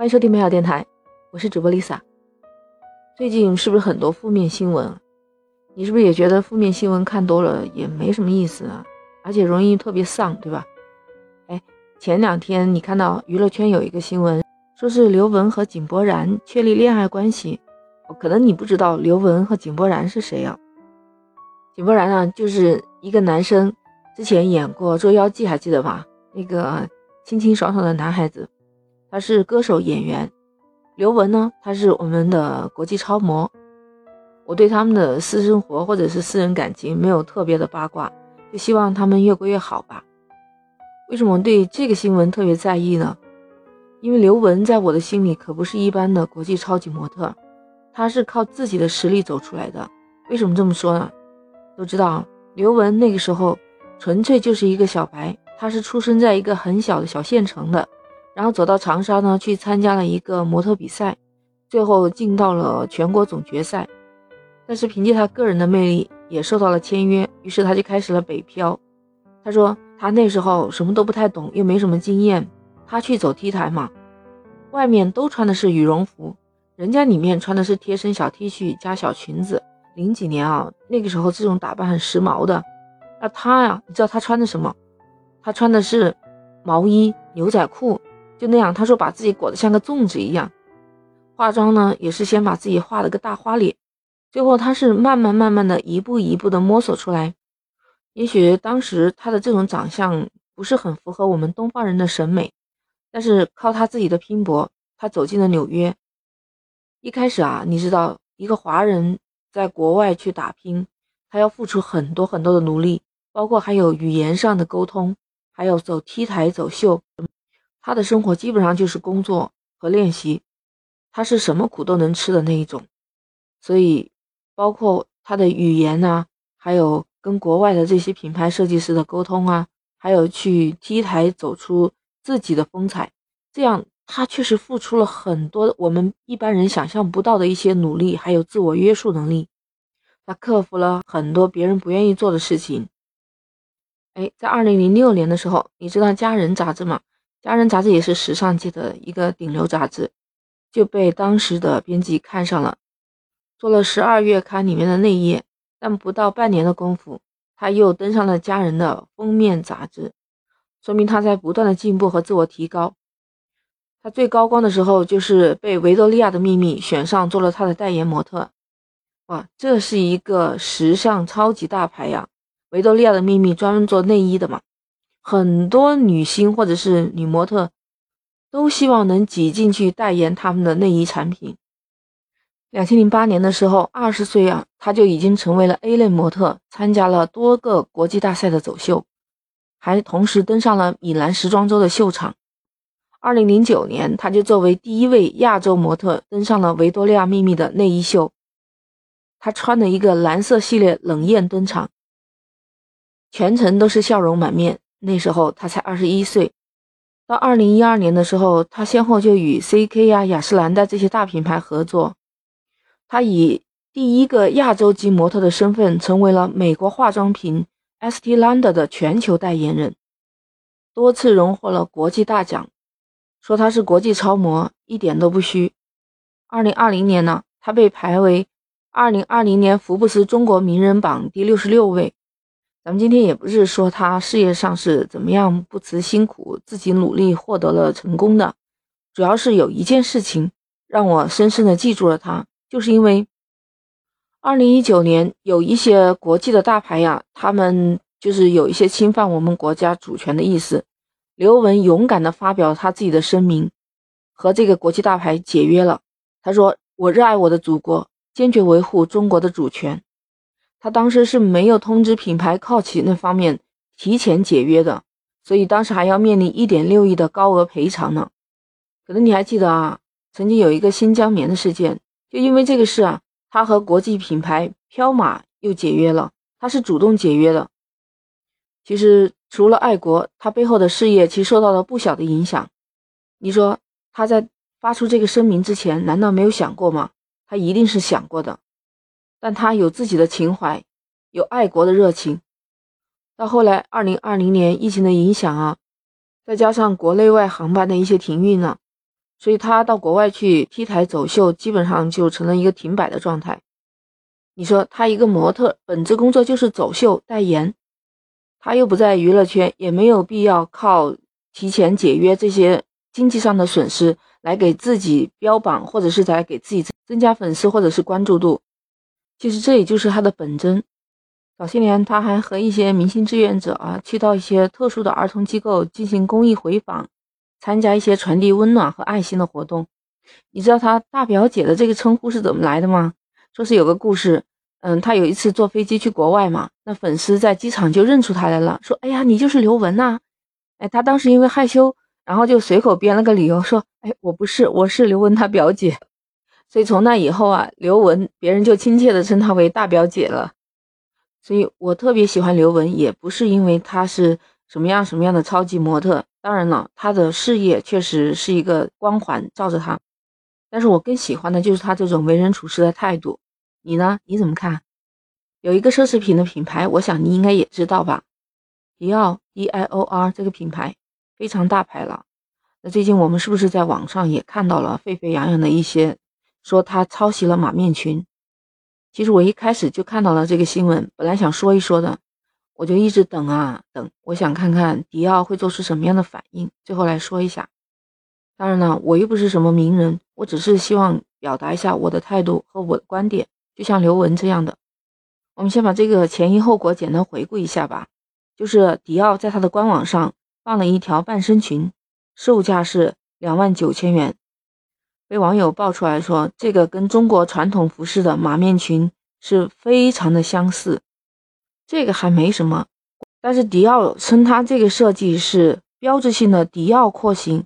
欢迎收听美好电台，我是主播 Lisa。最近是不是很多负面新闻？你是不是也觉得负面新闻看多了也没什么意思啊？而且容易特别丧，对吧？哎，前两天你看到娱乐圈有一个新闻，说是刘雯和井柏然确立恋爱关系。可能你不知道刘雯和井柏然是谁啊？井柏然呢，就是一个男生，之前演过《捉妖记》，还记得吧？那个清清爽爽的男孩子，他是歌手演员。刘雯呢，他是我们的国际超模。我对他们的私生活或者是私人感情没有特别的八卦，就希望他们越过越好吧。为什么对这个新闻特别在意呢？因为刘雯在我的心里可不是一般的国际超级模特，她是靠自己的实力走出来的。为什么这么说呢？都知道刘雯那个时候纯粹就是一个小白，她是出生在一个很小的小县城的，然后走到长沙呢去参加了一个模特比赛，最后进到了全国总决赛。但是凭借他个人的魅力，也受到了签约，于是他就开始了北漂。他说他那时候什么都不太懂，又没什么经验，他去走 T 台嘛，外面都穿的是羽绒服，人家里面穿的是贴身小 T 恤加小裙子。零几年啊，那个时候这种打扮很时髦的。那他呀，你知道他穿的什么？他穿的是毛衣、牛仔裤，就那样。他说把自己裹得像个粽子一样，化妆呢也是先把自己画了个大花脸。最后，他是慢慢慢慢的一步一步的摸索出来。也许当时他的这种长相不是很符合我们东方人的审美，但是靠他自己的拼搏，他走进了纽约。一开始啊，你知道，一个华人在国外去打拼，他要付出很多很多的努力，包括还有语言上的沟通，还有走 T 台走秀。他的生活基本上就是工作和练习，他是什么苦都能吃的那一种，所以。包括他的语言啊，还有跟国外的这些品牌设计师的沟通啊，还有去 T 台走出自己的风采，这样他确实付出了很多我们一般人想象不到的一些努力，还有自我约束能力。他克服了很多别人不愿意做的事情。哎，在二零零六年的时候，你知道《佳人》杂志吗？《佳人》杂志也是时尚界的一个顶流杂志，就被当时的编辑看上了。做了十二月刊里面的内页，但不到半年的功夫，他又登上了《佳人》的封面杂志，说明他在不断的进步和自我提高。他最高光的时候，就是被维多利亚的秘密选上做了他的代言模特。哇，这是一个时尚超级大牌呀！维多利亚的秘密专门做内衣的嘛，很多女星或者是女模特都希望能挤进去代言他们的内衣产品。两千零八年的时候，二十岁啊，她就已经成为了 A 类模特，参加了多个国际大赛的走秀，还同时登上了米兰时装周的秀场。二零零九年，他就作为第一位亚洲模特登上了维多利亚秘密的内衣秀，他穿的一个蓝色系列冷艳登场，全程都是笑容满面。那时候他才二十一岁。到二零一二年的时候，他先后就与 CK 呀、雅诗兰黛这些大品牌合作。他以第一个亚洲级模特的身份，成为了美国化妆品 Estee Lauder 的全球代言人，多次荣获了国际大奖。说他是国际超模，一点都不虚。二零二零年呢，他被排为二零二零年福布斯中国名人榜第六十六位。咱们今天也不是说他事业上是怎么样不辞辛苦，自己努力获得了成功的，主要是有一件事情让我深深的记住了他。就是因为二零一九年有一些国际的大牌呀，他们就是有一些侵犯我们国家主权的意思。刘雯勇敢的发表他自己的声明，和这个国际大牌解约了。他说：“我热爱我的祖国，坚决维护中国的主权。”他当时是没有通知品牌靠奇那方面提前解约的，所以当时还要面临一点六亿的高额赔偿呢。可能你还记得啊，曾经有一个新疆棉的事件。就因为这个事啊，他和国际品牌彪马又解约了。他是主动解约的。其实除了爱国，他背后的事业其实受到了不小的影响。你说他在发出这个声明之前，难道没有想过吗？他一定是想过的。但他有自己的情怀，有爱国的热情。到后来，二零二零年疫情的影响啊，再加上国内外航班的一些停运呢。所以他到国外去 T 台走秀，基本上就成了一个停摆的状态。你说他一个模特，本职工作就是走秀代言，他又不在娱乐圈，也没有必要靠提前解约这些经济上的损失来给自己标榜，或者是在给自己增加粉丝或者是关注度。其实这也就是他的本真。早些年他还和一些明星志愿者啊，去到一些特殊的儿童机构进行公益回访。参加一些传递温暖和爱心的活动，你知道他大表姐的这个称呼是怎么来的吗？说是有个故事，嗯，他有一次坐飞机去国外嘛，那粉丝在机场就认出他来了，说：“哎呀，你就是刘雯呐！”哎，他当时因为害羞，然后就随口编了个理由说：“哎，我不是，我是刘雯她表姐。”所以从那以后啊，刘雯别人就亲切的称她为大表姐了。所以我特别喜欢刘雯，也不是因为她是什么样什么样的超级模特。当然了，她的事业确实是一个光环罩着她，但是我更喜欢的就是他这种为人处事的态度。你呢？你怎么看？有一个奢侈品的品牌，我想你应该也知道吧？迪奥 （D-I-O-R） 这个品牌非常大牌了。那最近我们是不是在网上也看到了沸沸扬扬的一些说他抄袭了马面裙？其实我一开始就看到了这个新闻，本来想说一说的。我就一直等啊等，我想看看迪奥会做出什么样的反应。最后来说一下，当然了，我又不是什么名人，我只是希望表达一下我的态度和我的观点。就像刘雯这样的，我们先把这个前因后果简单回顾一下吧。就是迪奥在他的官网上放了一条半身裙，售价是两万九千元，被网友爆出来说，这个跟中国传统服饰的马面裙是非常的相似。这个还没什么，但是迪奥称它这个设计是标志性的迪奥廓形，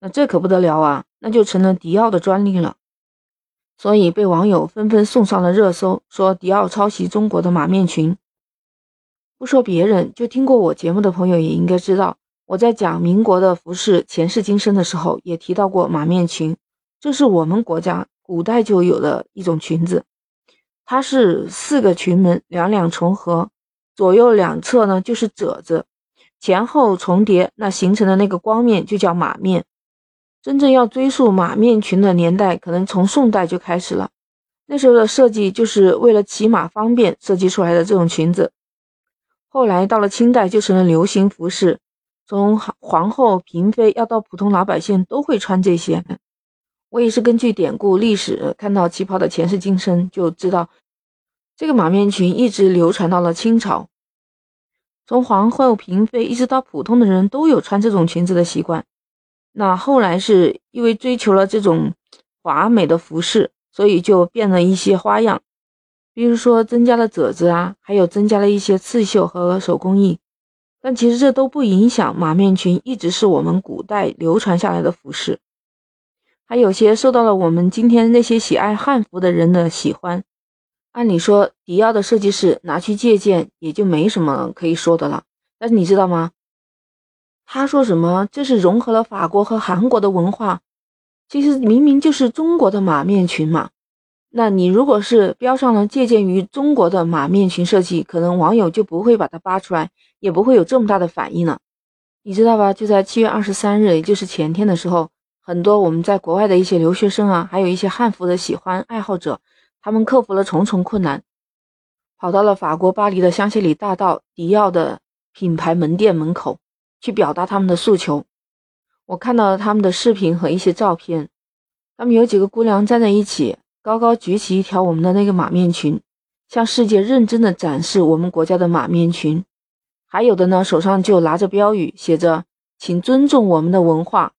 那这可不得了啊，那就成了迪奥的专利了。所以被网友纷纷送上了热搜，说迪奥抄袭中国的马面裙。不说别人，就听过我节目的朋友也应该知道，我在讲民国的服饰前世今生的时候，也提到过马面裙，这是我们国家古代就有的一种裙子，它是四个裙门，两两重合。左右两侧呢就是褶子，前后重叠，那形成的那个光面就叫马面。真正要追溯马面裙的年代，可能从宋代就开始了。那时候的设计就是为了骑马方便设计出来的这种裙子。后来到了清代就成了流行服饰，从皇后、嫔妃要到普通老百姓都会穿这些。我也是根据典故历史看到旗袍的前世今生，就知道。这个马面裙一直流传到了清朝，从皇后、嫔妃一直到普通的人都有穿这种裙子的习惯。那后来是因为追求了这种华美的服饰，所以就变了一些花样，比如说增加了褶子啊，还有增加了一些刺绣和手工艺。但其实这都不影响马面裙一直是我们古代流传下来的服饰，还有些受到了我们今天那些喜爱汉服的人的喜欢。按理说，迪奥的设计师拿去借鉴也就没什么可以说的了。但是你知道吗？他说什么？这是融合了法国和韩国的文化，其实明明就是中国的马面裙嘛。那你如果是标上了借鉴于中国的马面裙设计，可能网友就不会把它扒出来，也不会有这么大的反应了。你知道吧？就在七月二十三日，也就是前天的时候，很多我们在国外的一些留学生啊，还有一些汉服的喜欢爱好者。他们克服了重重困难，跑到了法国巴黎的香榭里大道迪奥的品牌门店门口，去表达他们的诉求。我看到了他们的视频和一些照片，他们有几个姑娘站在一起，高高举起一条我们的那个马面裙，向世界认真的展示我们国家的马面裙。还有的呢，手上就拿着标语，写着“请尊重我们的文化”，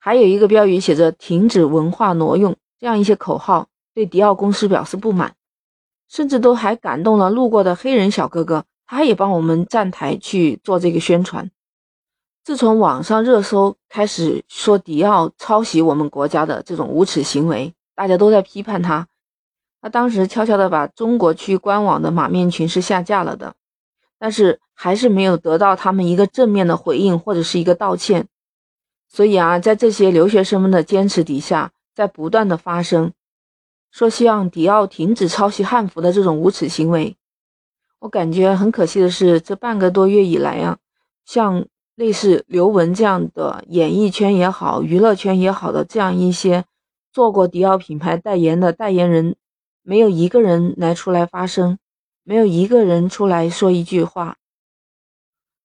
还有一个标语写着“停止文化挪用”这样一些口号。对迪奥公司表示不满，甚至都还感动了路过的黑人小哥哥，他也帮我们站台去做这个宣传。自从网上热搜开始说迪奥抄袭我们国家的这种无耻行为，大家都在批判他。他当时悄悄的把中国区官网的马面裙是下架了的，但是还是没有得到他们一个正面的回应或者是一个道歉。所以啊，在这些留学生们的坚持底下，在不断的发生。说希望迪奥停止抄袭汉服的这种无耻行为。我感觉很可惜的是，这半个多月以来啊，像类似刘雯这样的演艺圈也好、娱乐圈也好的这样一些做过迪奥品牌代言的代言人，没有一个人来出来发声，没有一个人出来说一句话。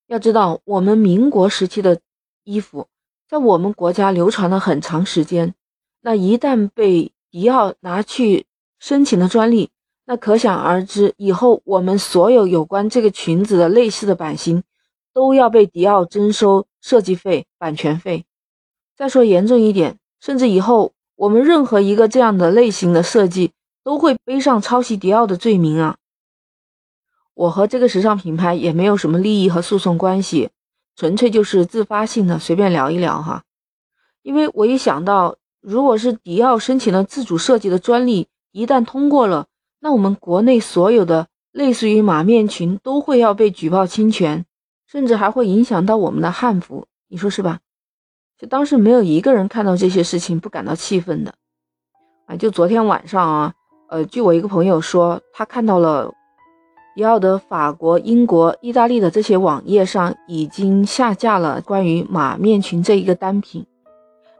要知道，我们民国时期的衣服在我们国家流传了很长时间，那一旦被迪奥拿去申请了专利，那可想而知，以后我们所有有关这个裙子的类似的版型。都要被迪奥征收设计费、版权费。再说严重一点，甚至以后我们任何一个这样的类型的设计都会背上抄袭迪奥的罪名啊！我和这个时尚品牌也没有什么利益和诉讼关系，纯粹就是自发性的随便聊一聊哈。因为我一想到，如果是迪奥申请了自主设计的专利，一旦通过了，那我们国内所有的类似于马面裙都会要被举报侵权。甚至还会影响到我们的汉服，你说是吧？就当时没有一个人看到这些事情不感到气愤的，啊，就昨天晚上啊，呃，据我一个朋友说，他看到了迪奥的法国、英国、意大利的这些网页上已经下架了关于马面裙这一个单品。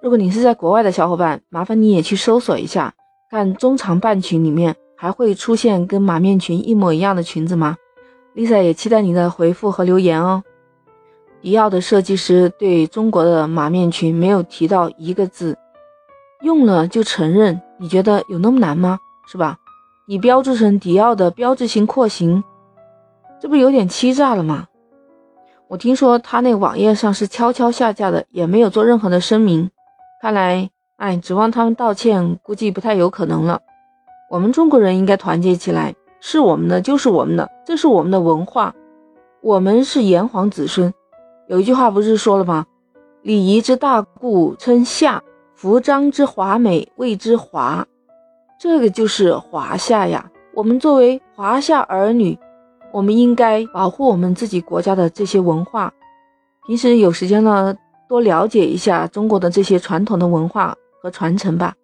如果你是在国外的小伙伴，麻烦你也去搜索一下，看中长半裙里面还会出现跟马面裙一模一样的裙子吗？Lisa 也期待你的回复和留言哦。迪奥的设计师对中国的马面裙没有提到一个字，用了就承认，你觉得有那么难吗？是吧？你标注成迪奥的标志性廓形，这不有点欺诈了吗？我听说他那网页上是悄悄下架的，也没有做任何的声明。看来，哎，指望他们道歉，估计不太有可能了。我们中国人应该团结起来。是我们的就是我们的，这是我们的文化，我们是炎黄子孙。有一句话不是说了吗？礼仪之大故称夏，服装之华美谓之华。这个就是华夏呀。我们作为华夏儿女，我们应该保护我们自己国家的这些文化。平时有时间呢，多了解一下中国的这些传统的文化和传承吧。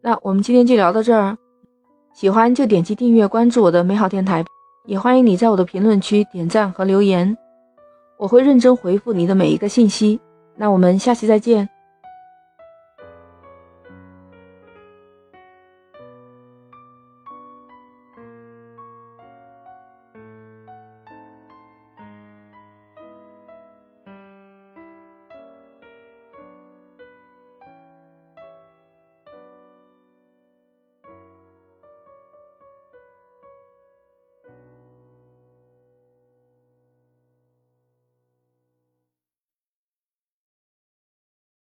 那我们今天就聊到这儿。喜欢就点击订阅关注我的美好电台，也欢迎你在我的评论区点赞和留言，我会认真回复你的每一个信息。那我们下期再见。